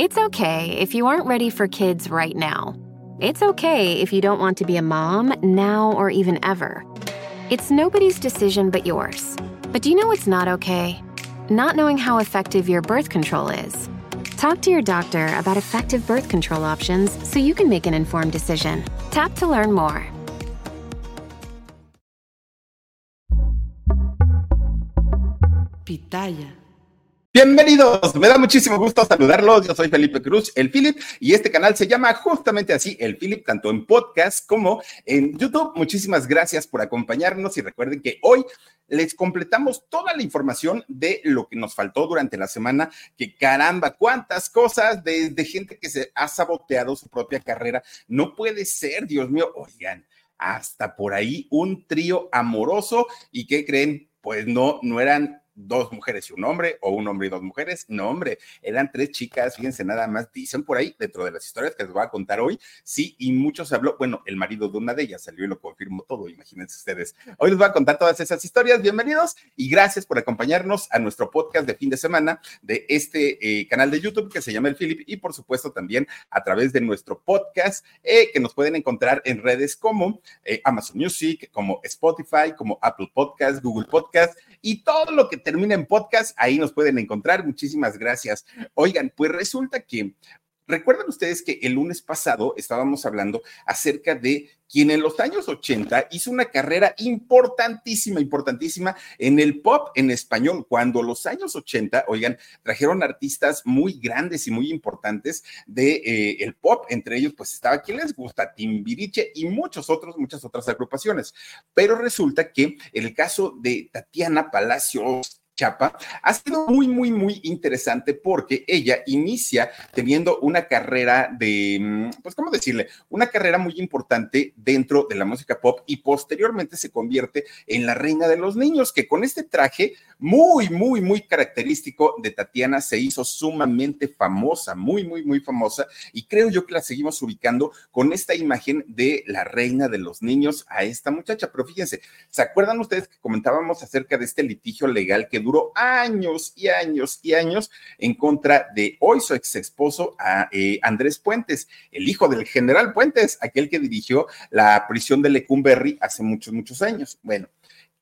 It's okay if you aren't ready for kids right now. It's okay if you don't want to be a mom now or even ever. It's nobody's decision but yours. But do you know what's not okay? Not knowing how effective your birth control is. Talk to your doctor about effective birth control options so you can make an informed decision. Tap to learn more. Pitaya. Bienvenidos, me da muchísimo gusto saludarlos. Yo soy Felipe Cruz, el Philip, y este canal se llama justamente así, el Philip, tanto en podcast como en YouTube. Muchísimas gracias por acompañarnos y recuerden que hoy les completamos toda la información de lo que nos faltó durante la semana, que caramba, cuántas cosas desde gente que se ha saboteado su propia carrera. No puede ser, Dios mío, oigan, hasta por ahí un trío amoroso y ¿qué creen? Pues no, no eran dos mujeres y un hombre, o un hombre y dos mujeres. No, hombre, eran tres chicas, fíjense nada más, dicen por ahí, dentro de las historias que les voy a contar hoy, sí, y muchos habló, bueno, el marido de una de ellas salió y lo confirmó todo, imagínense ustedes. Hoy les voy a contar todas esas historias, bienvenidos y gracias por acompañarnos a nuestro podcast de fin de semana de este eh, canal de YouTube que se llama El Philip y por supuesto también a través de nuestro podcast eh, que nos pueden encontrar en redes como eh, Amazon Music, como Spotify, como Apple Podcast, Google Podcast y todo lo que termina en podcast, ahí nos pueden encontrar. Muchísimas gracias. Oigan, pues resulta que ¿Recuerdan ustedes que el lunes pasado estábamos hablando acerca de quien en los años 80 hizo una carrera importantísima, importantísima en el pop en español, cuando los años 80, oigan, trajeron artistas muy grandes y muy importantes de eh, pop, entre ellos pues estaba, ¿quién les gusta? Timbiriche y muchos otros, muchas otras agrupaciones. Pero resulta que el caso de Tatiana Palacios Chapa, ha sido muy, muy, muy interesante porque ella inicia teniendo una carrera de, mm, pues, ¿cómo decirle? Una carrera muy importante dentro de la música pop y posteriormente se convierte en la reina de los niños, que con este traje muy, muy, muy característico de Tatiana se hizo sumamente famosa, muy, muy, muy famosa y creo yo que la seguimos ubicando con esta imagen de la reina de los niños a esta muchacha. Pero fíjense, ¿se acuerdan ustedes que comentábamos acerca de este litigio legal que duró años y años y años en contra de hoy su ex esposo eh, Andrés Puentes, el hijo del general Puentes, aquel que dirigió la prisión de Lecumberri hace muchos, muchos años. Bueno,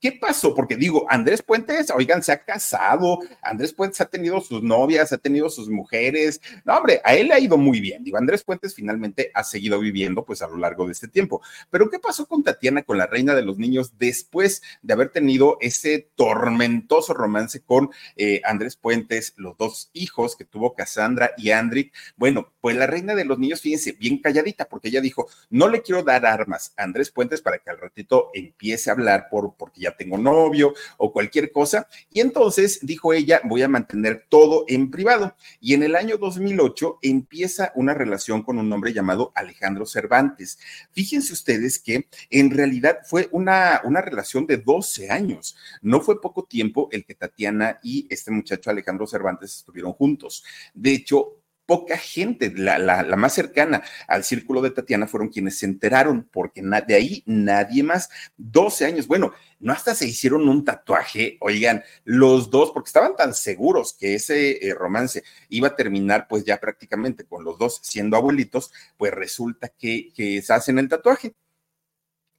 ¿Qué pasó? Porque digo, Andrés Puentes, oigan, se ha casado, Andrés Puentes ha tenido sus novias, ha tenido sus mujeres. No, hombre, a él le ha ido muy bien. Digo, Andrés Puentes finalmente ha seguido viviendo pues a lo largo de este tiempo. Pero ¿qué pasó con Tatiana, con la reina de los niños, después de haber tenido ese tormentoso romance con eh, Andrés Puentes, los dos hijos que tuvo Cassandra y Andrick? Bueno, pues la reina de los niños, fíjense, bien calladita, porque ella dijo, no le quiero dar armas a Andrés Puentes para que al ratito empiece a hablar por, porque ya tengo novio o cualquier cosa. Y entonces dijo ella, voy a mantener todo en privado. Y en el año 2008 empieza una relación con un hombre llamado Alejandro Cervantes. Fíjense ustedes que en realidad fue una, una relación de 12 años. No fue poco tiempo el que Tatiana y este muchacho Alejandro Cervantes estuvieron juntos. De hecho, poca gente, la, la, más cercana al círculo de Tatiana fueron quienes se enteraron, porque de ahí nadie más. 12 años, bueno, no hasta se hicieron un tatuaje, oigan, los dos, porque estaban tan seguros que ese eh, romance iba a terminar pues ya prácticamente con los dos siendo abuelitos, pues resulta que se hacen el tatuaje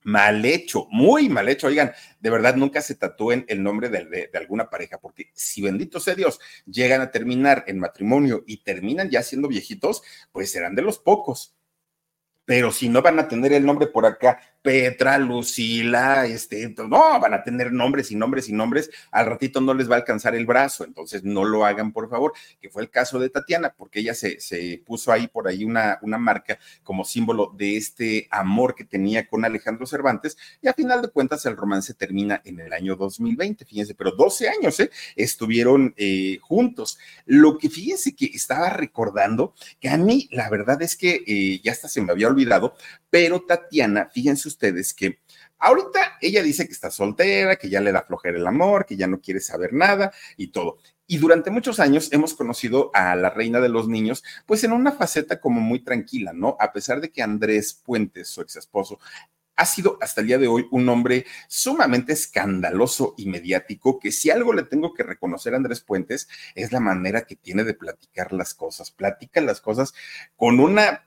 mal hecho, muy mal hecho. Oigan, de verdad nunca se tatúen el nombre de, de, alguna pareja, porque si bendito sea Dios, llegan a terminar en matrimonio y terminan ya siendo viejitos, pues serán de los pocos. Pero si no van a tener el nombre por acá Petra, Lucila, este, no, van a tener nombres y nombres y nombres, al ratito no les va a alcanzar el brazo, entonces no lo hagan, por favor, que fue el caso de Tatiana, porque ella se, se puso ahí por ahí una, una marca como símbolo de este amor que tenía con Alejandro Cervantes, y a final de cuentas el romance termina en el año 2020, fíjense, pero 12 años, ¿eh? Estuvieron eh, juntos. Lo que fíjense que estaba recordando, que a mí la verdad es que eh, ya hasta se me había olvidado, pero Tatiana, fíjense ustedes que ahorita ella dice que está soltera, que ya le da flojera el amor, que ya no quiere saber nada y todo. Y durante muchos años hemos conocido a la reina de los niños, pues en una faceta como muy tranquila, ¿no? A pesar de que Andrés Puentes, su ex esposo, ha sido hasta el día de hoy un hombre sumamente escandaloso y mediático, que si algo le tengo que reconocer a Andrés Puentes es la manera que tiene de platicar las cosas. Platica las cosas con una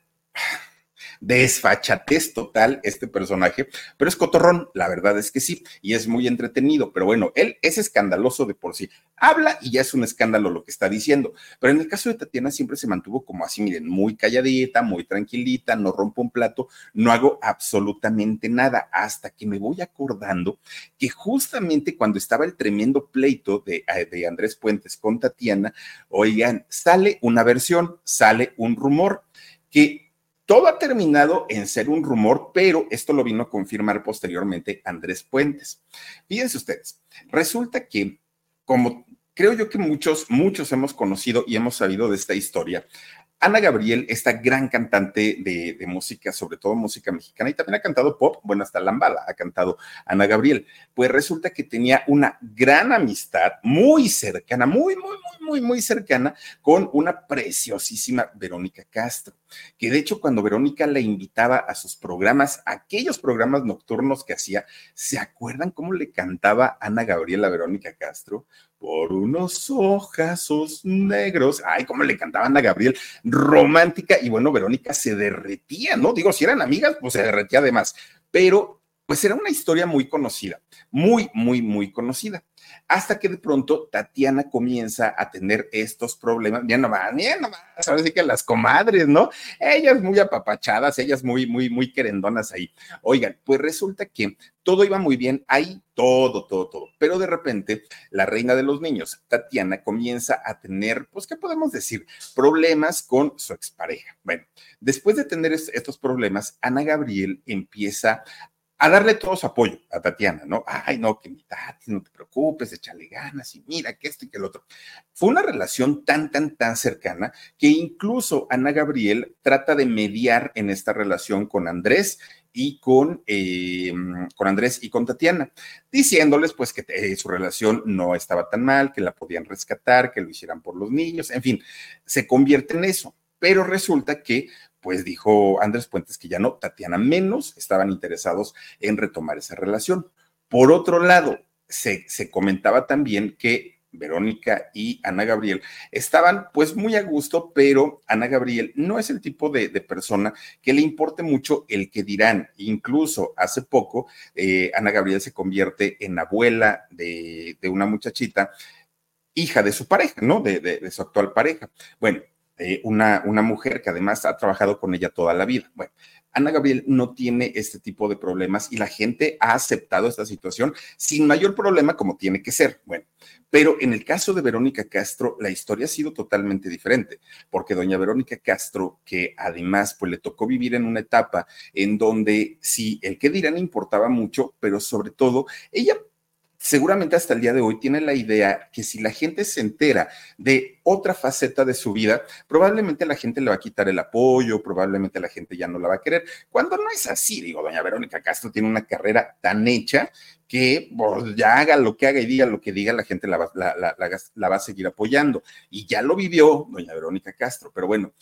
desfachatez total este personaje, pero es cotorrón, la verdad es que sí, y es muy entretenido, pero bueno, él es escandaloso de por sí, habla y ya es un escándalo lo que está diciendo, pero en el caso de Tatiana siempre se mantuvo como así, miren, muy calladita, muy tranquilita, no rompo un plato, no hago absolutamente nada, hasta que me voy acordando que justamente cuando estaba el tremendo pleito de, eh, de Andrés Puentes con Tatiana, oigan, sale una versión, sale un rumor que todo ha terminado en ser un rumor, pero esto lo vino a confirmar posteriormente Andrés Puentes. Fíjense ustedes, resulta que como creo yo que muchos, muchos hemos conocido y hemos sabido de esta historia, Ana Gabriel, esta gran cantante de, música, sobre todo música mexicana, y también ha cantado pop, bueno, hasta Lambada ha cantado Ana Gabriel, pues resulta que tenía una gran amistad muy cercana, muy, muy, muy, muy, muy cercana con una preciosísima Verónica Castro, que de hecho cuando Verónica la invitaba a sus programas, aquellos programas nocturnos que hacía, ¿se acuerdan cómo le cantaba Ana Gabriel a Verónica Castro? por unos ojazos negros. Ay, cómo le cantaban a Gabriel, romántica. Y bueno, Verónica se derretía, ¿no? Digo, si eran amigas, pues se derretía además. Pero, pues era una historia muy conocida, muy, muy, muy conocida. Hasta que de pronto Tatiana comienza a tener estos problemas. Ya nomás, ya nomás, ahora sí que las comadres, ¿no? Ellas muy apapachadas, ellas muy, muy, muy querendonas ahí. Oigan, pues resulta que todo iba muy bien ahí, todo, todo, todo. Pero de repente, la reina de los niños, Tatiana, comienza a tener, pues, ¿qué podemos decir? Problemas con su expareja. Bueno, después de tener estos problemas, Ana Gabriel empieza a darle todo su apoyo a Tatiana, ¿no? Ay, no, que mi Tati, no te preocupes, échale ganas y mira que esto y que el otro. Fue una relación tan, tan, tan cercana que incluso Ana Gabriel trata de mediar en esta relación con Andrés y con, eh, con Andrés y con Tatiana, diciéndoles pues que eh, su relación no estaba tan mal, que la podían rescatar, que lo hicieran por los niños, en fin, se convierte en eso. Pero resulta que pues dijo Andrés Puentes que ya no, Tatiana menos, estaban interesados en retomar esa relación. Por otro lado, se, se comentaba también que Verónica y Ana Gabriel estaban pues muy a gusto, pero Ana Gabriel no es el tipo de, persona que le importe mucho el que dirán. Incluso hace poco, eh, Ana Gabriel se convierte en abuela de, una muchachita, hija de su pareja, ¿no? De, de su actual pareja. Bueno, eh, una, una mujer que además ha trabajado con ella toda la vida. Bueno, Ana Gabriel no tiene este tipo de problemas y la gente ha aceptado esta situación sin mayor problema como tiene que ser. Bueno, pero en el caso de Verónica Castro, la historia ha sido totalmente diferente, porque doña Verónica Castro, que además pues le tocó vivir en una etapa en donde sí, el que dirán importaba mucho, pero sobre todo ella seguramente hasta el día de hoy tiene la idea que si la gente se entera de otra faceta de su vida, probablemente la gente le va a quitar el apoyo, probablemente la gente ya no la va a querer, cuando no es así, digo, doña Verónica Castro tiene una carrera tan hecha que pues, ya haga lo que haga y diga lo que diga, la gente la va, la va a seguir apoyando. Y ya lo vivió doña Verónica Castro, pero bueno,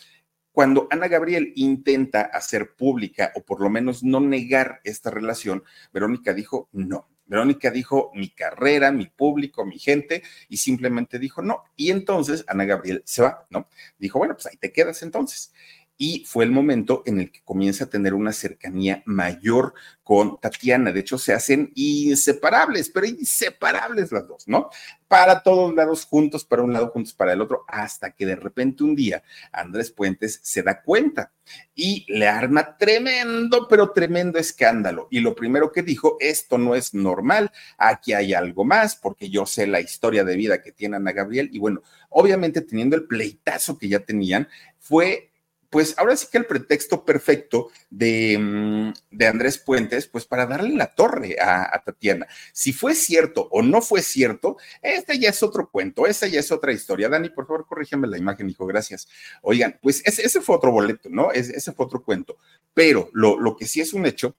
cuando Ana Gabriel intenta hacer pública o por lo menos no negar esta relación, Verónica dijo no. Verónica dijo mi carrera, mi público, mi gente, y simplemente dijo no. Y entonces Ana Gabriel se va, ¿no? Dijo, bueno, pues ahí te quedas entonces y fue el momento en el que comienza a tener una cercanía mayor con Tatiana. De hecho, se hacen inseparables, pero inseparables las dos, ¿no? Para todos lados juntos, para un lado juntos, para el otro, hasta que de repente un día Andrés Puentes se da cuenta y le arma tremendo, pero tremendo escándalo. Y lo primero que dijo, esto no es normal, aquí hay algo más, porque yo sé la historia de vida que tiene Ana Gabriel. Y bueno, obviamente teniendo el pleitazo que ya tenían, fue pues ahora sí que el pretexto perfecto de, mm, de Andrés Puentes, pues para darle la torre a, Tatiana. Si fue cierto o no fue cierto, este ya es otro cuento, esa ya es otra historia. Dani, por favor, corrígeme la imagen, hijo, gracias. Oigan, pues ese, fue otro boleto, ¿no? Ese, ese fue otro cuento. Pero lo, lo que sí es un hecho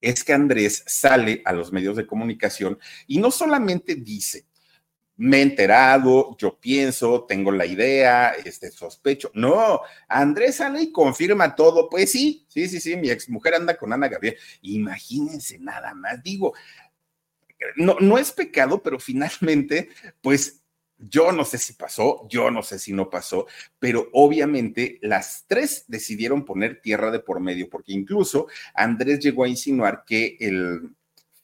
es que Andrés sale a los medios de comunicación y no solamente dice, me he enterado, yo pienso, tengo la idea, este, sospecho. No, Andrés sale y confirma todo. Pues sí, sí, sí, sí, mi exmujer anda con Ana Gabriel. Imagínense nada más, digo, no, no es pecado, pero finalmente, pues yo no sé si pasó, yo no sé si no pasó, pero obviamente las tres decidieron poner tierra de por medio, porque incluso Andrés llegó a insinuar que el,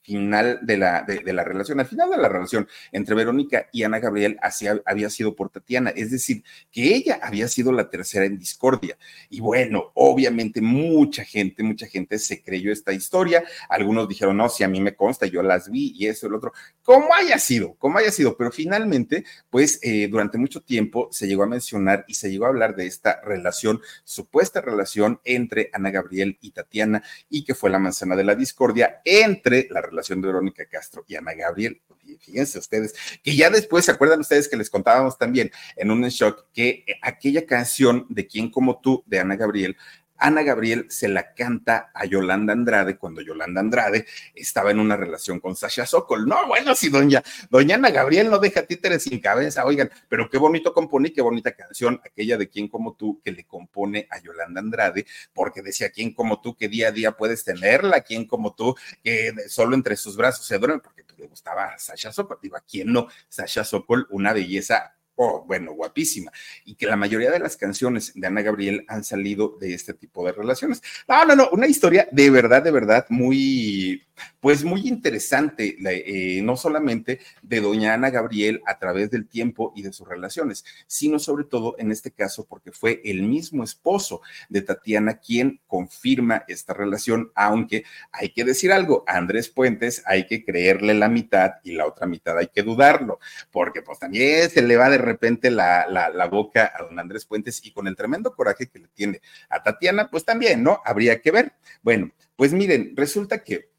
final de la, de, la relación, al final de la relación entre Verónica y Ana Gabriel había sido por Tatiana, es decir, que ella había sido la tercera en discordia. Y bueno, obviamente mucha gente, mucha gente se creyó esta historia, algunos dijeron, no, si a mí me consta, yo las vi y eso, el otro, como haya sido, como haya sido, pero finalmente, pues eh, durante mucho tiempo se llegó a mencionar y se llegó a hablar de esta relación, supuesta relación entre Ana Gabriel y Tatiana, y que fue la manzana de la discordia entre la relación de Verónica Castro y Ana Gabriel. Fíjense ustedes, que ya después se acuerdan ustedes que les contábamos también en un shock que aquella canción de Quién como tú de Ana Gabriel Ana Gabriel se la canta a Yolanda Andrade cuando Yolanda Andrade estaba en una relación con Sasha Sokol. No, bueno, si doña, doña Ana Gabriel no deja títeres sin cabeza, oigan, pero qué bonito compone y qué bonita canción, aquella de Quién como tú que le compone a Yolanda Andrade, porque decía, ¿quién como tú que día a día puedes tenerla? ¿Quién como tú que solo entre sus brazos se duerme? Porque le gustaba Sasha Sokol. Digo, ¿a quién no? Sasha Sokol, una belleza oh, bueno, guapísima, y que la mayoría de las canciones de Ana Gabriel han salido de este tipo de relaciones. No, no, no, una historia de verdad, de verdad, muy, pues muy interesante, eh, no solamente de doña Ana Gabriel a través del tiempo y de sus relaciones, sino sobre todo en este caso porque fue el mismo esposo de Tatiana quien confirma esta relación, aunque hay que decir algo, Andrés Puentes hay que creerle la mitad y la otra mitad hay que dudarlo, porque pues también se le va de repente la, la, la boca a don Andrés Puentes y con el tremendo coraje que le tiene a Tatiana, pues también, ¿no? Habría que ver. Bueno, pues miren, resulta que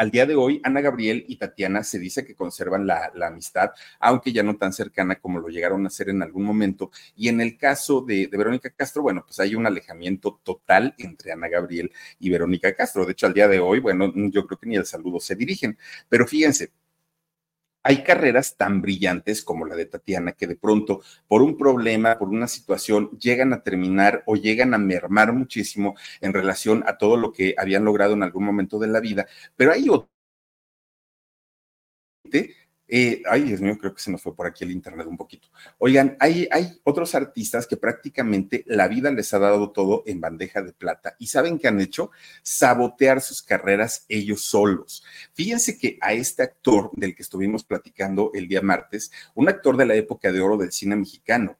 al día de hoy, Ana Gabriel y Tatiana se dice que conservan la, amistad, aunque ya no tan cercana como lo llegaron a hacer en algún momento. Y en el caso de, de, Verónica Castro, bueno, pues hay un alejamiento total entre Ana Gabriel y Verónica Castro. De hecho, al día de hoy, bueno, yo creo que ni el saludo se dirigen. Pero fíjense, hay carreras tan brillantes como la de Tatiana que de pronto por un problema, por una situación, llegan a terminar o llegan a mermar muchísimo en relación a todo lo que habían logrado en algún momento de la vida, pero hay otro eh, ay, Dios mío, creo que se nos fue por aquí el internet un poquito. Oigan, hay, hay otros artistas que prácticamente la vida les ha dado todo en bandeja de plata y saben que han hecho sabotear sus carreras ellos solos. Fíjense que a este actor del que estuvimos platicando el día martes, un actor de la época de oro del cine mexicano,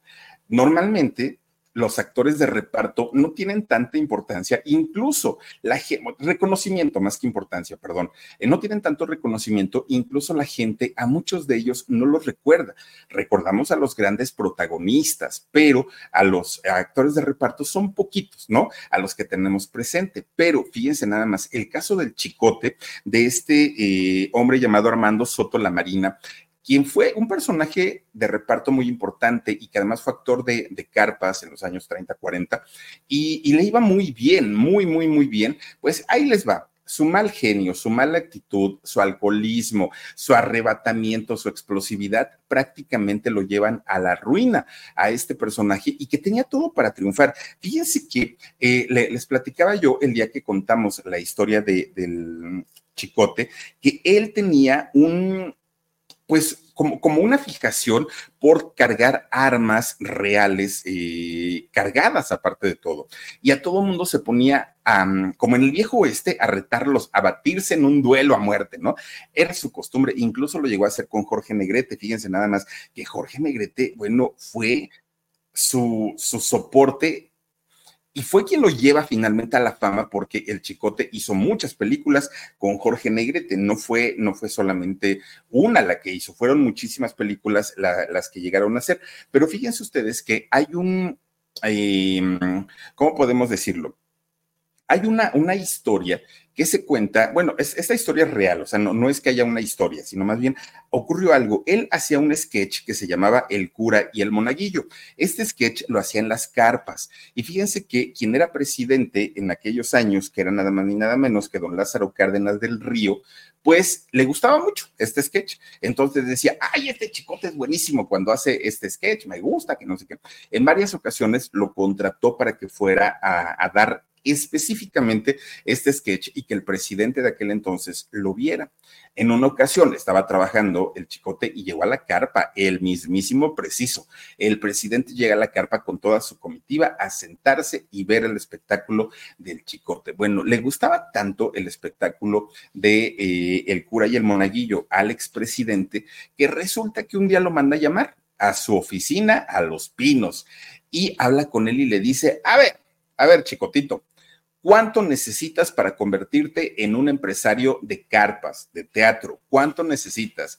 normalmente los actores de reparto no tienen tanta importancia, incluso la reconocimiento más que importancia, perdón, eh, no tienen tanto reconocimiento, incluso la gente, a muchos de ellos no los recuerda. Recordamos a los grandes protagonistas, pero a los actores de reparto son poquitos, ¿no? A los que tenemos presente. Pero fíjense nada más, el caso del chicote de este eh, hombre llamado Armando Soto La Marina, quien fue un personaje de reparto muy importante y que además fue actor de, carpas en los años 30, 40, y, le iba muy bien, muy, muy, muy bien, pues ahí les va su mal genio, su mala actitud, su alcoholismo, su arrebatamiento, su explosividad, prácticamente lo llevan a la ruina a este personaje y que tenía todo para triunfar. Fíjense que eh, les platicaba yo el día que contamos la historia del chicote, que él tenía un, pues como, como, una fijación por cargar armas reales, eh, cargadas aparte de todo. Y a todo mundo se ponía, como en el viejo oeste, a retarlos, a batirse en un duelo a muerte, ¿no? Era su costumbre, incluso lo llegó a hacer con Jorge Negrete, fíjense nada más que Jorge Negrete, bueno, fue su, su soporte y fue quien lo lleva finalmente a la fama porque el Chicote hizo muchas películas con Jorge Negrete, no fue, no fue solamente una la que hizo, fueron muchísimas películas las que llegaron a hacer, pero fíjense ustedes que hay un, em, ¿cómo podemos decirlo? Hay una, una historia que se cuenta, bueno, esta historia es real, o sea, no, no es que haya una historia, sino más bien ocurrió algo. Él hacía un sketch que se llamaba El cura y el monaguillo. Este sketch lo hacía en las carpas. Y fíjense que quien era presidente en aquellos años, que era nada más ni nada menos que don Lázaro Cárdenas del Río, pues le gustaba mucho este sketch. Entonces decía, ay, este chicote es buenísimo cuando hace este sketch, me gusta, que no sé qué. En varias ocasiones lo contrató para que fuera a dar específicamente este sketch y que el presidente de aquel entonces lo viera. En una ocasión estaba trabajando el chicote y llegó a la carpa, el mismísimo preciso. El presidente llega a la carpa con toda su comitiva a sentarse y ver el espectáculo del chicote. Bueno, le gustaba tanto el espectáculo de eh, el cura y el monaguillo al expresidente que resulta que un día lo manda a llamar a su oficina a Los Pinos y habla con él y le dice, a ver, a ver, chicotito, ¿Cuánto necesitas para convertirte en un empresario de carpas, de teatro? ¿Cuánto necesitas?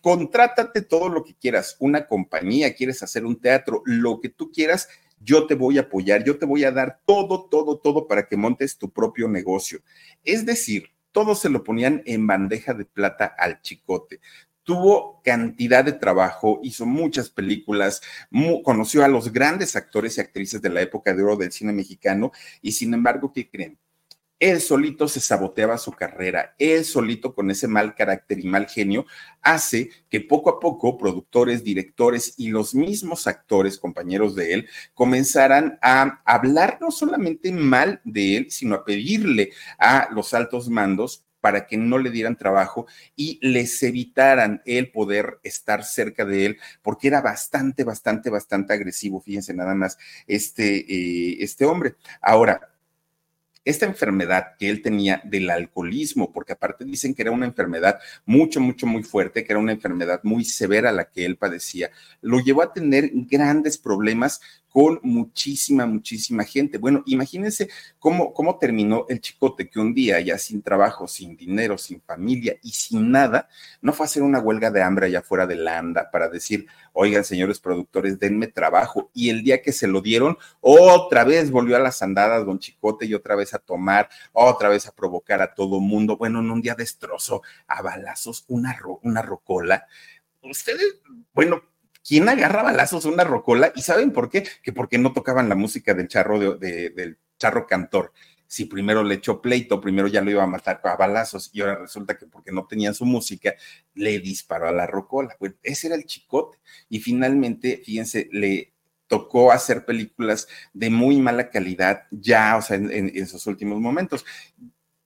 Contrátate todo lo que quieras, una compañía, quieres hacer un teatro, lo que tú quieras, yo te voy a apoyar, yo te voy a dar todo, todo, todo para que montes tu propio negocio. Es decir, todos se lo ponían en bandeja de plata al chicote tuvo cantidad de trabajo, hizo muchas películas, conoció a los grandes actores y actrices de la época de oro del cine mexicano y sin embargo, ¿qué creen? Él solito se saboteaba su carrera, él solito con ese mal carácter y mal genio hace que poco a poco productores, directores y los mismos actores, compañeros de él, comenzaran a hablar no solamente mal de él, sino a pedirle a los altos mandos para que no le dieran trabajo y les evitaran el poder estar cerca de él, porque era bastante, bastante, bastante agresivo, fíjense nada más, este, eh, este hombre. Ahora, esta enfermedad que él tenía del alcoholismo, porque aparte dicen que era una enfermedad mucho, mucho, muy fuerte, que era una enfermedad muy severa la que él padecía, lo llevó a tener grandes problemas con muchísima, muchísima gente. Bueno, imagínense cómo, cómo terminó el chicote que un día ya sin trabajo, sin dinero, sin familia y sin nada, no fue a hacer una huelga de hambre allá fuera de la anda para decir, oigan, señores productores, denme trabajo. Y el día que se lo dieron, otra vez volvió a las andadas don Chicote y otra vez a tomar, otra vez a provocar a todo mundo. Bueno, en un día destrozó a balazos una, una rocola. Ustedes, bueno, ¿Quién agarra balazos una rocola? ¿Y saben por qué? Que porque no tocaban la música del charro, de, del charro cantor. Si primero le echó pleito, primero ya lo iba a matar a balazos y ahora resulta que porque no tenían su música, le disparó a la rocola. Ese era el chicote. Y finalmente, fíjense, le tocó hacer películas de muy mala calidad ya, o sea, en, en, sus últimos momentos.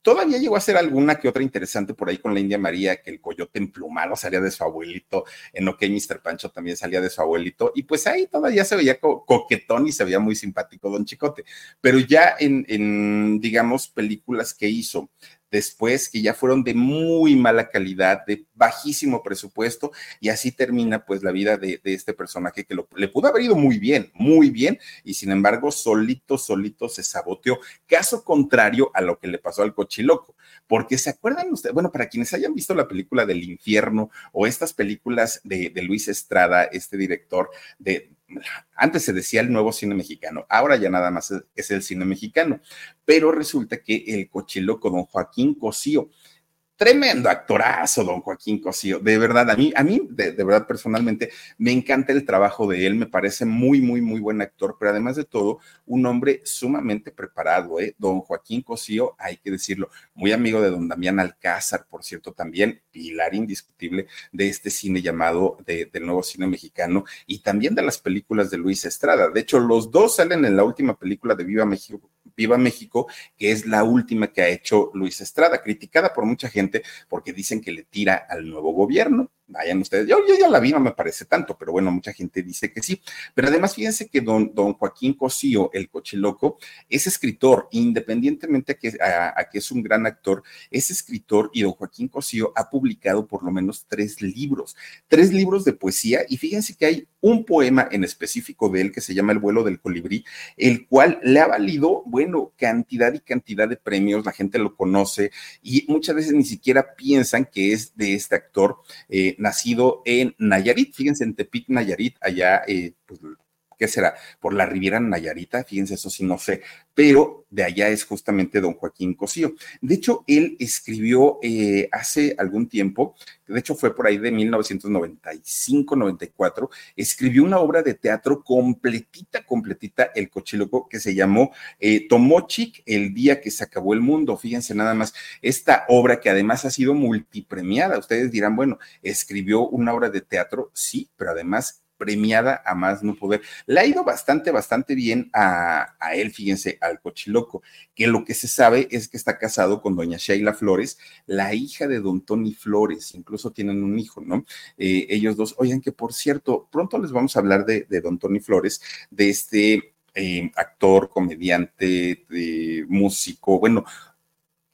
Todavía llegó a ser alguna que otra interesante por ahí con la India María, que el coyote emplumado salía de su abuelito, en OK Mr. Pancho también salía de su abuelito, y pues ahí todavía se veía coquetón y se veía muy simpático Don Chicote. Pero ya en, en digamos, películas que hizo después que ya fueron de muy mala calidad, de bajísimo presupuesto, y así termina pues la vida de, este personaje que le pudo haber ido muy bien, muy bien, y sin embargo solito, solito se saboteó, caso contrario a lo que le pasó al cochiloco, porque se acuerdan ustedes, bueno, para quienes hayan visto la película del infierno o estas películas de, Luis Estrada, este director de, antes se decía el nuevo cine mexicano, ahora ya nada más es el cine mexicano, pero resulta que el cochiloco don Joaquín Cosío Tremendo actorazo, don Joaquín Cosío. De verdad, a mí, a mí, de, verdad, personalmente, me encanta el trabajo de él. Me parece muy, muy, muy buen actor, pero además de todo, un hombre sumamente preparado, ¿eh? Don Joaquín Cosío, hay que decirlo, muy amigo de don Damián Alcázar, por cierto, también pilar indiscutible de este cine llamado de, del nuevo cine mexicano y también de las películas de Luis Estrada. De hecho, los dos salen en la última película de Viva México, Viva México, que es la última que ha hecho Luis Estrada, criticada por mucha gente porque dicen que le tira al nuevo gobierno. Vayan ustedes, yo, ya la vi, no me parece tanto, pero bueno, mucha gente dice que sí. Pero además, fíjense que don, don Joaquín Cosío, el cochiloco, es escritor, independientemente a que, a que es un gran actor, es escritor y don Joaquín Cosío ha publicado por lo menos tres libros, tres libros de poesía y fíjense que hay un poema en específico de él que se llama El vuelo del colibrí, el cual le ha valido, bueno, cantidad y cantidad de premios, la gente lo conoce y muchas veces ni siquiera piensan que es de este actor. Eh, nacido en Nayarit, fíjense en Tepic, Nayarit, allá, eh, pues ¿qué será? Por la Riviera Nayarita, fíjense, eso sí no sé, pero de allá es justamente don Joaquín Cosío. De hecho, él escribió eh, hace algún tiempo, de hecho fue por ahí de 1995-94, escribió una obra de teatro completita, completita, El Cochiloco, que se llamó eh, Tomochic, el día que se acabó el mundo. Fíjense nada más, esta obra que además ha sido multipremiada. Ustedes dirán, bueno, escribió una obra de teatro, sí, pero además premiada a más no poder. Le ha ido bastante, bastante bien a, él, fíjense, al cochiloco, que lo que se sabe es que está casado con doña Sheila Flores, la hija de don Tony Flores, incluso tienen un hijo, ¿no? Eh, ellos dos, oigan que por cierto, pronto les vamos a hablar de, don Tony Flores, de este eh, actor, comediante, músico, bueno,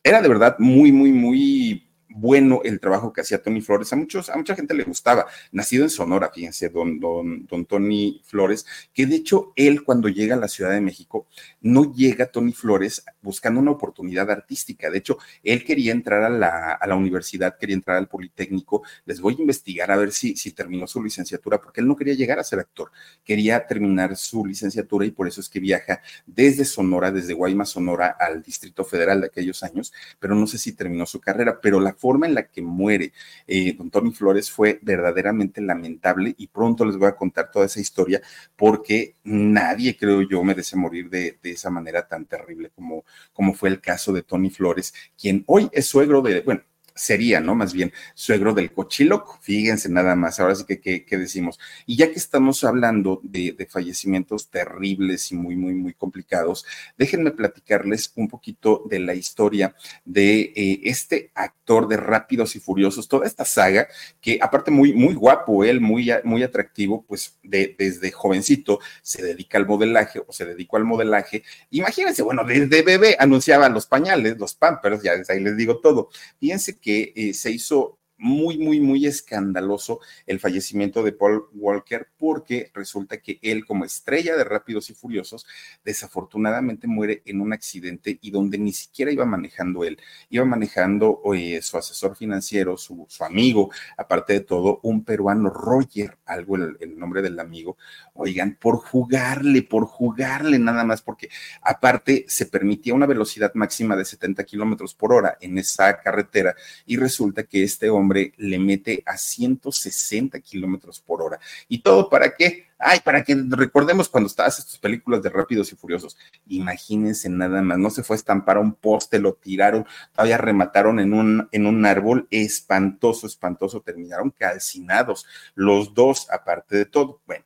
era de verdad muy, muy, muy bueno el trabajo que hacía Tony Flores. A muchos, a mucha gente le gustaba. Nacido en Sonora, fíjense, don, don, don Tony Flores, que de hecho él cuando llega a la Ciudad de México, no llega Tony Flores buscando una oportunidad artística. De hecho, él quería entrar a la, a la universidad, quería entrar al Politécnico. Les voy a investigar a ver si, si terminó su licenciatura, porque él no quería llegar a ser actor, quería terminar su licenciatura y por eso es que viaja desde Sonora, desde Guaymas, Sonora, al Distrito Federal de aquellos años, pero no sé si terminó su carrera, pero la forma en la que muere. Eh, don Tony Flores fue verdaderamente lamentable y pronto les voy a contar toda esa historia porque nadie, creo yo, merece morir de, esa manera tan terrible como, como fue el caso de Tony Flores, quien hoy es suegro de, bueno, sería, ¿no? Más bien, suegro del cochiloco. Fíjense nada más, ahora sí que, ¿qué decimos? Y ya que estamos hablando de, fallecimientos terribles y muy, muy, muy complicados, déjenme platicarles un poquito de la historia de eh, este actor de Rápidos y Furiosos, toda esta saga, que aparte muy, muy guapo, él, muy, muy atractivo, pues de, desde jovencito se dedica al modelaje o se dedicó al modelaje. Imagínense, bueno, desde bebé anunciaba los pañales, los pampers, ya ahí les digo todo. Fíjense que eh, se hizo muy, muy, muy escandaloso el fallecimiento de Paul Walker porque resulta que él como estrella de Rápidos y Furiosos desafortunadamente muere en un accidente y donde ni siquiera iba manejando él, iba manejando eh, su asesor financiero, su, amigo, aparte de todo, un peruano, Roger, algo el, el nombre del amigo, oigan, por jugarle, por jugarle nada más, porque aparte se permitía una velocidad máxima de 70 kilómetros por hora en esa carretera y resulta que este hombre le mete a 160 kilómetros por hora. ¿Y todo para qué? Ay, para que recordemos cuando estabas estas películas de Rápidos y Furiosos. Imagínense nada más, no se fue a estampar a un poste, lo tiraron, todavía remataron en un, en un árbol espantoso, espantoso, terminaron calcinados, los dos, aparte de todo. Bueno,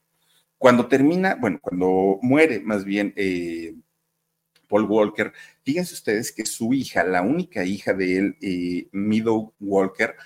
cuando termina, bueno, cuando muere más bien eh, Paul Walker, fíjense ustedes que su hija, la única hija de él, eh, Meadow Walker,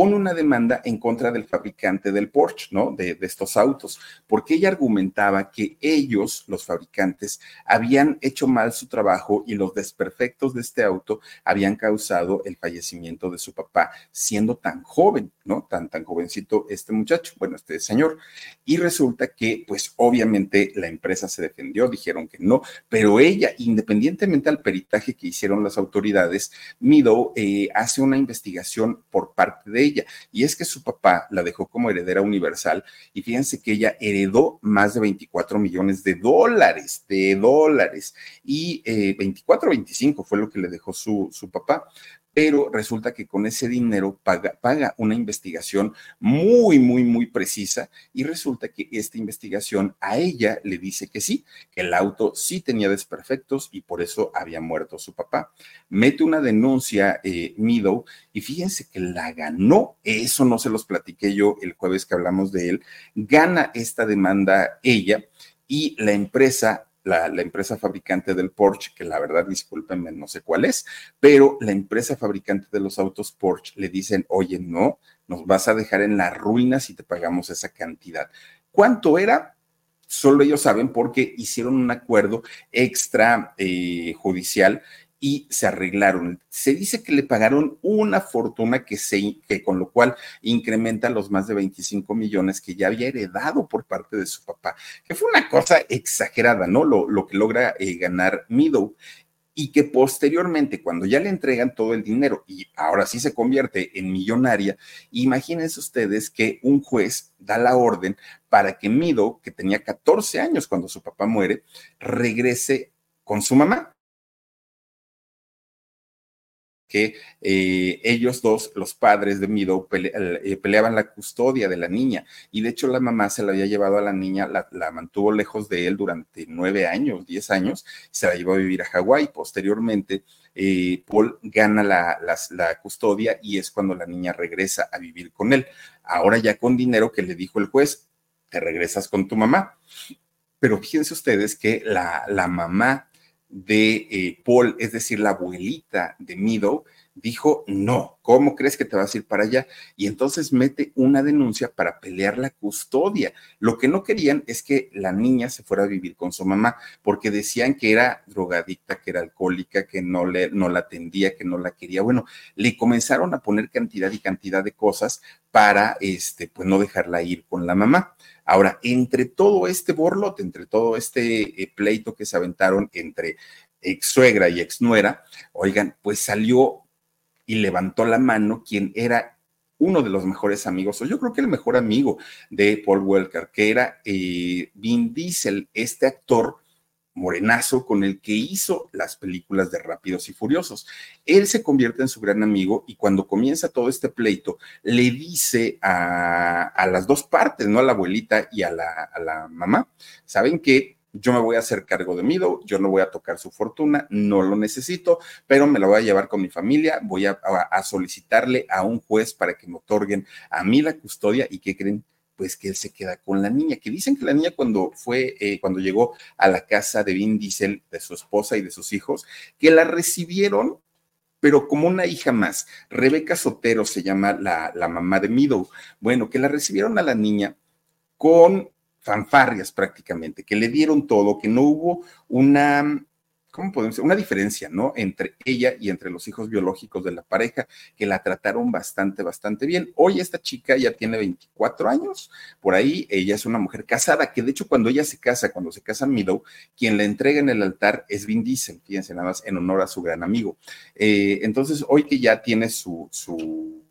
pone una demanda en contra del fabricante del Porsche, ¿no? De, estos autos, porque ella argumentaba que ellos, los fabricantes, habían hecho mal su trabajo y los desperfectos de este auto habían causado el fallecimiento de su papá, siendo tan joven, ¿no? Tan, tan jovencito este muchacho, bueno, este señor. Y resulta que, pues, obviamente la empresa se defendió, dijeron que no, pero ella, independientemente al peritaje que hicieron las autoridades, Mido eh, hace una investigación por parte de ella. Y es que su papá la dejó como heredera universal y fíjense que ella heredó más de 24 millones de dólares, de dólares. Y eh, 24 25 fue lo que le dejó su, su papá pero resulta que con ese dinero paga, una investigación muy, muy, muy precisa y resulta que esta investigación a ella le dice que sí, que el auto sí tenía desperfectos y por eso había muerto su papá. Mete una denuncia eh, y fíjense que la ganó, eso no se los platiqué yo el jueves que hablamos de él, gana esta demanda ella y la empresa la, empresa fabricante del Porsche, que la verdad, discúlpenme, no sé cuál es, pero la empresa fabricante de los autos Porsche le dicen, oye, no, nos vas a dejar en la ruina si te pagamos esa cantidad. ¿Cuánto era? Solo ellos saben porque hicieron un acuerdo extra eh, judicial y se arreglaron. Se dice que le pagaron una fortuna que, se, que con lo cual incrementa los más de 25 millones que ya había heredado por parte de su papá, que fue una cosa exagerada, ¿no? Lo, lo que logra eh, ganar Meadow. y que posteriormente, cuando ya le entregan todo el dinero y ahora sí se convierte en millonaria, imagínense ustedes que un juez da la orden para que Mido, que tenía 14 años cuando su papá muere, regrese con su mamá que eh, ellos dos, los padres de Mido, eh, peleaban la custodia de la niña. Y de hecho la mamá se la había llevado a la niña, la, mantuvo lejos de él durante nueve años, diez años, se la llevó a vivir a Hawái. Posteriormente, eh, Paul gana la, la custodia y es cuando la niña regresa a vivir con él. Ahora ya con dinero que le dijo el juez, te regresas con tu mamá. Pero fíjense ustedes que la, la mamá de eh, Paul, es decir, la abuelita de Meadow, dijo, no, ¿cómo crees que te vas a ir para allá? Y entonces mete una denuncia para pelear la custodia. Lo que no querían es que la niña se fuera a vivir con su mamá, porque decían que era drogadicta, que era alcohólica, que no, le, no la atendía, que no la quería. Bueno, le comenzaron a poner cantidad y cantidad de cosas para, este, pues no dejarla ir con la mamá. Ahora, entre todo este borlote, entre todo este eh, pleito que se aventaron entre ex suegra y ex nuera, oigan, pues salió y levantó la mano quien era uno de los mejores amigos, o yo creo que el mejor amigo de Paul Welker, que era eh, Vin Diesel, este actor morenazo con el que hizo las películas de Rápidos y Furiosos. Él se convierte en su gran amigo y cuando comienza todo este pleito, le dice a, las dos partes, ¿no? A la abuelita y a la, a la mamá, ¿saben qué? Yo me voy a hacer cargo de Mido, yo no voy a tocar su fortuna, no lo necesito, pero me la voy a llevar con mi familia, voy a, a solicitarle a un juez para que me otorguen a mí la custodia y que creen pues que él se queda con la niña, que dicen que la niña cuando fue, eh, cuando llegó a la casa de Vin Diesel, de su esposa y de sus hijos, que la recibieron, pero como una hija más. Rebeca Sotero se llama la, la mamá de Meadow. Bueno, que la recibieron a la niña con fanfarrias prácticamente, que le dieron todo, que no hubo una ¿cómo podemos decir? Una diferencia, ¿no? Entre ella y entre los hijos biológicos de la pareja, que la trataron bastante, bastante bien. Hoy esta chica ya tiene 24 años, por ahí ella es una mujer casada, que de hecho cuando ella se casa, cuando se casa Meadow, quien la entrega en el altar es Vin Diesel, fíjense nada más, en honor a su gran amigo. Eh, entonces, hoy que ya tiene su, su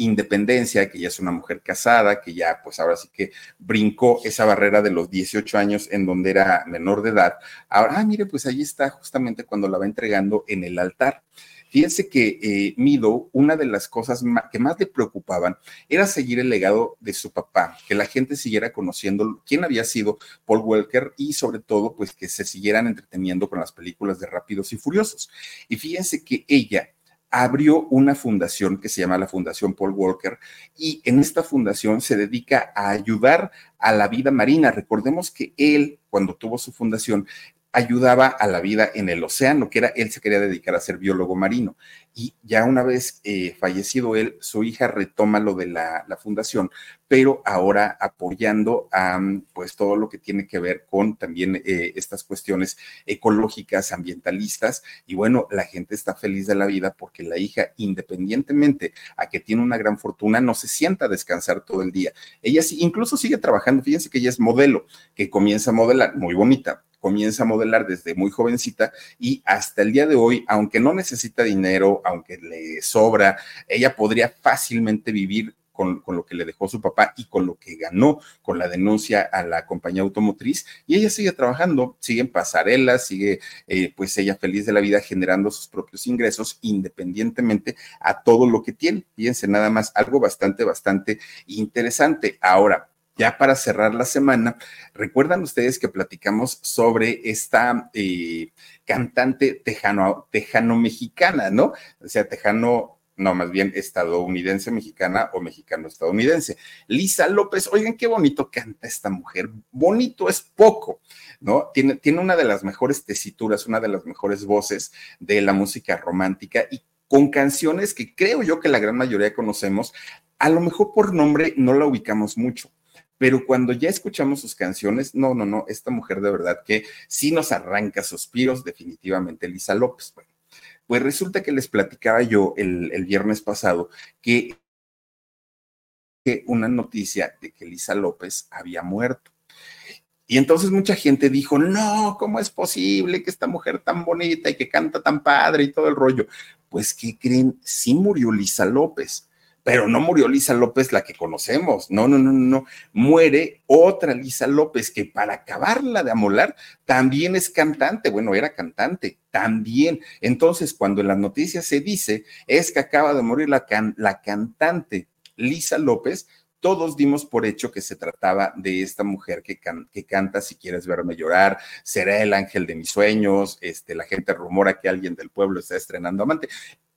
Independencia, que ya es una mujer casada, que ya pues ahora sí que brincó esa barrera de los 18 años en donde era menor de edad. Ahora, ah, mire, pues ahí está justamente cuando la va entregando en el altar. Fíjense que eh, Mido, una de las cosas que más le preocupaban era seguir el legado de su papá, que la gente siguiera conociendo quién había sido Paul Welker y sobre todo, pues que se siguieran entreteniendo con las películas de Rápidos y Furiosos. Y fíjense que ella abrió una fundación que se llama la Fundación Paul Walker y en esta fundación se dedica a ayudar a la vida marina. Recordemos que él, cuando tuvo su fundación, ayudaba a la vida en el océano, que era, él se quería dedicar a ser biólogo marino. Y ya una vez eh, fallecido él, su hija retoma lo de la, fundación, pero ahora apoyando a pues todo lo que tiene que ver con también eh, estas cuestiones ecológicas, ambientalistas. Y bueno, la gente está feliz de la vida porque la hija, independientemente a que tiene una gran fortuna, no se sienta a descansar todo el día. Ella sí, incluso sigue trabajando, fíjense que ella es modelo, que comienza a modelar, muy bonita, comienza a modelar desde muy jovencita y hasta el día de hoy, aunque no necesita dinero, aunque le sobra, ella podría fácilmente vivir con, lo que le dejó su papá y con lo que ganó con la denuncia a la compañía automotriz. Y ella sigue trabajando, sigue en pasarelas, sigue eh, pues ella feliz de la vida generando sus propios ingresos independientemente a todo lo que tiene. Fíjense nada más, algo bastante, bastante interesante. Ahora, ya para cerrar la semana, recuerdan ustedes que platicamos sobre esta eh, cantante tejano, tejano mexicana, ¿no? O sea, tejano no, más bien estadounidense mexicana o mexicano estadounidense. Lisa López, oigan qué bonito canta esta mujer, bonito es poco, ¿no? Tiene, tiene una de las mejores tesituras, una de las mejores voces de la música romántica y con canciones que creo yo que la gran mayoría conocemos, a lo mejor por nombre no la ubicamos mucho, pero cuando ya escuchamos sus canciones, no, no, no, esta mujer de verdad que sí nos arranca suspiros, definitivamente Lisa López. Bueno, pues resulta que les platicaba yo el, viernes pasado que una noticia de que Lisa López había muerto. Y entonces mucha gente dijo, no, ¿cómo es posible que esta mujer tan bonita y que canta tan padre y todo el rollo? Pues, ¿qué creen? Sí murió Lisa López pero no murió Lisa López la que conocemos, no, no, no, no, muere otra Lisa López que para acabarla de amolar también es cantante, bueno, era cantante, también. Entonces, cuando en las noticias se dice es que acaba de morir la, la cantante Lisa López, todos dimos por hecho que se trataba de esta mujer que, que, canta Si quieres verme llorar, será el ángel de mis sueños, este, la gente rumora que alguien del pueblo está estrenando amante.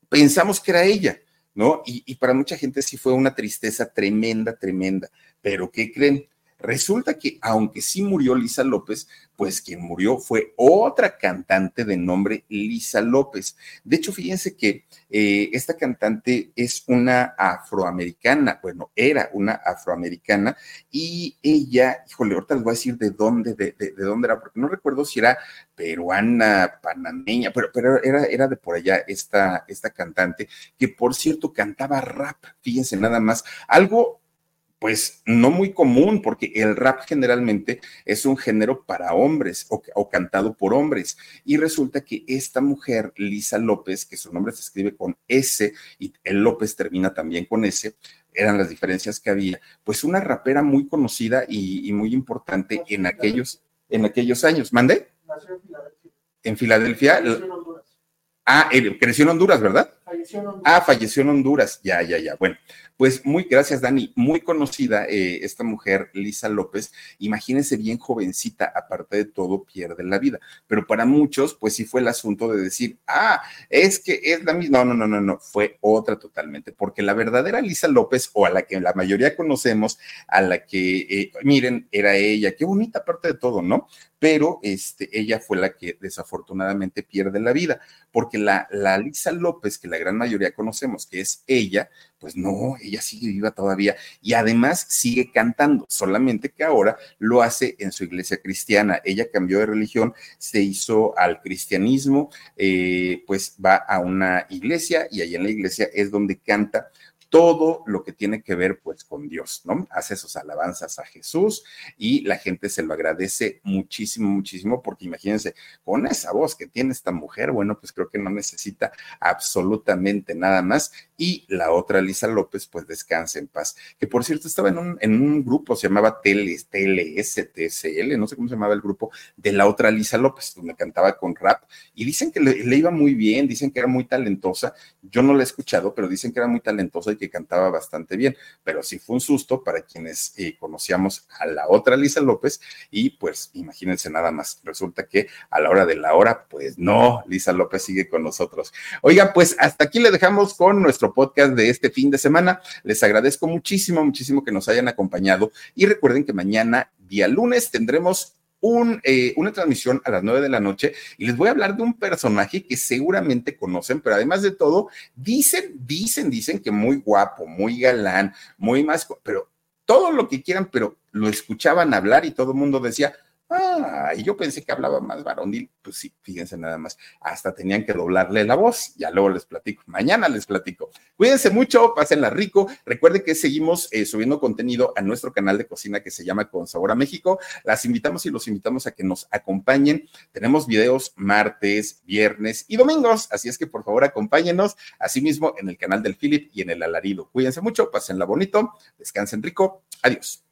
Pensamos que era ella. ¿No? Y, y, para mucha gente sí fue una tristeza tremenda, tremenda. Pero ¿qué creen? Resulta que aunque sí murió Lisa López, pues quien murió fue otra cantante de nombre Lisa López. De hecho, fíjense que eh, esta cantante es una afroamericana, bueno, era una afroamericana y ella, híjole, ahorita les voy a decir de dónde, de, de, dónde era, porque no recuerdo si era peruana, panameña, pero, pero era, era de por allá esta, esta cantante, que por cierto cantaba rap, fíjense nada más, algo pues no muy común, porque el rap generalmente es un género para hombres o, cantado por hombres. Y resulta que esta mujer, Lisa López, que su nombre se escribe con S y el López termina también con S, eran las diferencias que había, pues una rapera muy conocida y, muy importante en aquellos, en aquellos años. ¿Mande? Nació en Filadelfia. En Filadelfia. Ah, creció en Honduras, ¿verdad? Falleció en Honduras. Ah, falleció en Honduras. Ya, ya, ya. Bueno, pues muy gracias, Dani. Muy conocida eh, esta mujer, Lisa López. Imagínense bien jovencita, aparte de todo, pierde la vida. Pero para muchos, pues sí fue el asunto de decir, ah, es que es la misma. No, no, no, no, no, fue otra totalmente. Porque la verdadera Lisa López, o a la que la mayoría conocemos, a la que, eh, miren, era ella. Qué bonita aparte de todo, ¿no? Pero este, ella fue la que desafortunadamente pierde la vida. Porque la, la Lisa López, que la gran mayoría conocemos, que es ella, pues no, ella sigue viva todavía y además sigue cantando, solamente que ahora lo hace en su iglesia cristiana. Ella cambió de religión, se hizo al cristianismo, eh, pues va a una iglesia y ahí en la iglesia es donde canta todo lo que tiene que ver pues con Dios, ¿no? Hace sus alabanzas a Jesús y la gente se lo agradece muchísimo, muchísimo, porque imagínense, con esa voz que tiene esta mujer, bueno, pues creo que no necesita absolutamente nada más. Y la otra, Lisa López, pues descansa en paz. Que por cierto estaba en un, en un grupo, se llamaba TLS, TLSTCL, no sé cómo se llamaba el grupo, de la otra Lisa López, donde cantaba con rap. Y dicen que le, le iba muy bien, dicen que era muy talentosa. Yo no la he escuchado, pero dicen que era muy talentosa y que cantaba bastante bien, pero sí fue un susto para quienes eh, conocíamos a la otra Lisa López y pues imagínense nada más, resulta que a la hora de la hora, pues no, Lisa López sigue con nosotros. Oiga, pues hasta aquí le dejamos con nuestro podcast de este fin de semana. Les agradezco muchísimo, muchísimo que nos hayan acompañado y recuerden que mañana, día lunes, tendremos un, eh, una transmisión a las nueve de la noche y les voy a hablar de un personaje que seguramente conocen, pero además de todo, dicen, dicen, dicen que muy guapo, muy galán, muy más, pero todo lo que quieran, pero lo escuchaban hablar y todo el mundo decía, Ah, y yo pensé que hablaba más varonil. Pues sí, fíjense nada más. Hasta tenían que doblarle la voz. Ya luego les platico. Mañana les platico. Cuídense mucho, pásenla rico. Recuerden que seguimos eh, subiendo contenido a nuestro canal de cocina que se llama Con Sabor a México. Las invitamos y los invitamos a que nos acompañen. Tenemos videos martes, viernes y domingos. Así es que por favor acompáñenos. Asimismo en el canal del Philip y en el Alarido. Cuídense mucho, pásenla bonito, descansen rico. Adiós.